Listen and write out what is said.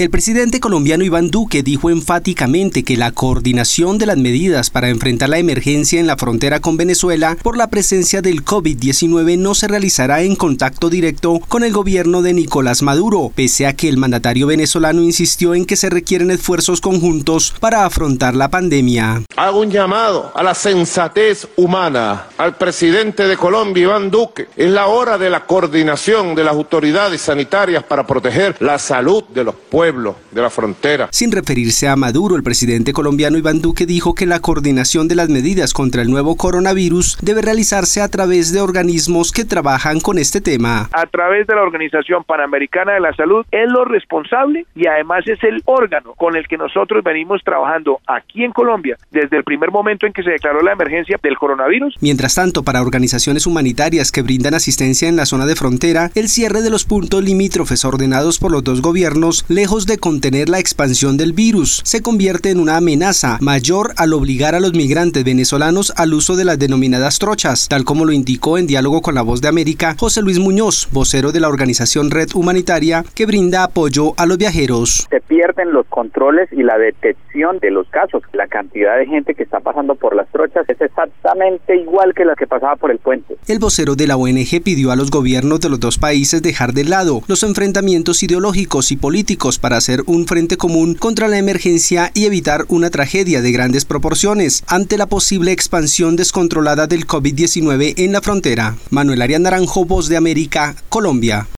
El presidente colombiano Iván Duque dijo enfáticamente que la coordinación de las medidas para enfrentar la emergencia en la frontera con Venezuela por la presencia del COVID-19 no se realizará en contacto directo con el gobierno de Nicolás Maduro, pese a que el mandatario venezolano insistió en que se requieren esfuerzos conjuntos para afrontar la pandemia. Hago un llamado a la sensatez humana, al presidente de Colombia, Iván Duque. Es la hora de la coordinación de las autoridades sanitarias para proteger la salud de los pueblos de la frontera. Sin referirse a Maduro, el presidente colombiano Iván Duque dijo que la coordinación de las medidas contra el nuevo coronavirus debe realizarse a través de organismos que trabajan con este tema. A través de la Organización Panamericana de la Salud es lo responsable y además es el órgano con el que nosotros venimos trabajando aquí en Colombia desde el primer momento en que se declaró la emergencia del coronavirus. Mientras tanto, para organizaciones humanitarias que brindan asistencia en la zona de frontera, el cierre de los puntos limítrofes ordenados por los dos gobiernos, lejos de contener la expansión del virus, se convierte en una amenaza mayor al obligar a los migrantes venezolanos al uso de las denominadas trochas, tal como lo indicó en diálogo con la voz de América José Luis Muñoz, vocero de la organización Red Humanitaria que brinda apoyo a los viajeros. Se pierden los controles y la detección de los casos. La cantidad de gente que está pasando por las trochas es igual que la que pasaba por el puente. El vocero de la ONG pidió a los gobiernos de los dos países dejar de lado los enfrentamientos ideológicos y políticos para para hacer un frente común contra la emergencia y evitar una tragedia de grandes proporciones ante la posible expansión descontrolada del COVID-19 en la frontera. Manuel Arias Naranjo, Voz de América, Colombia.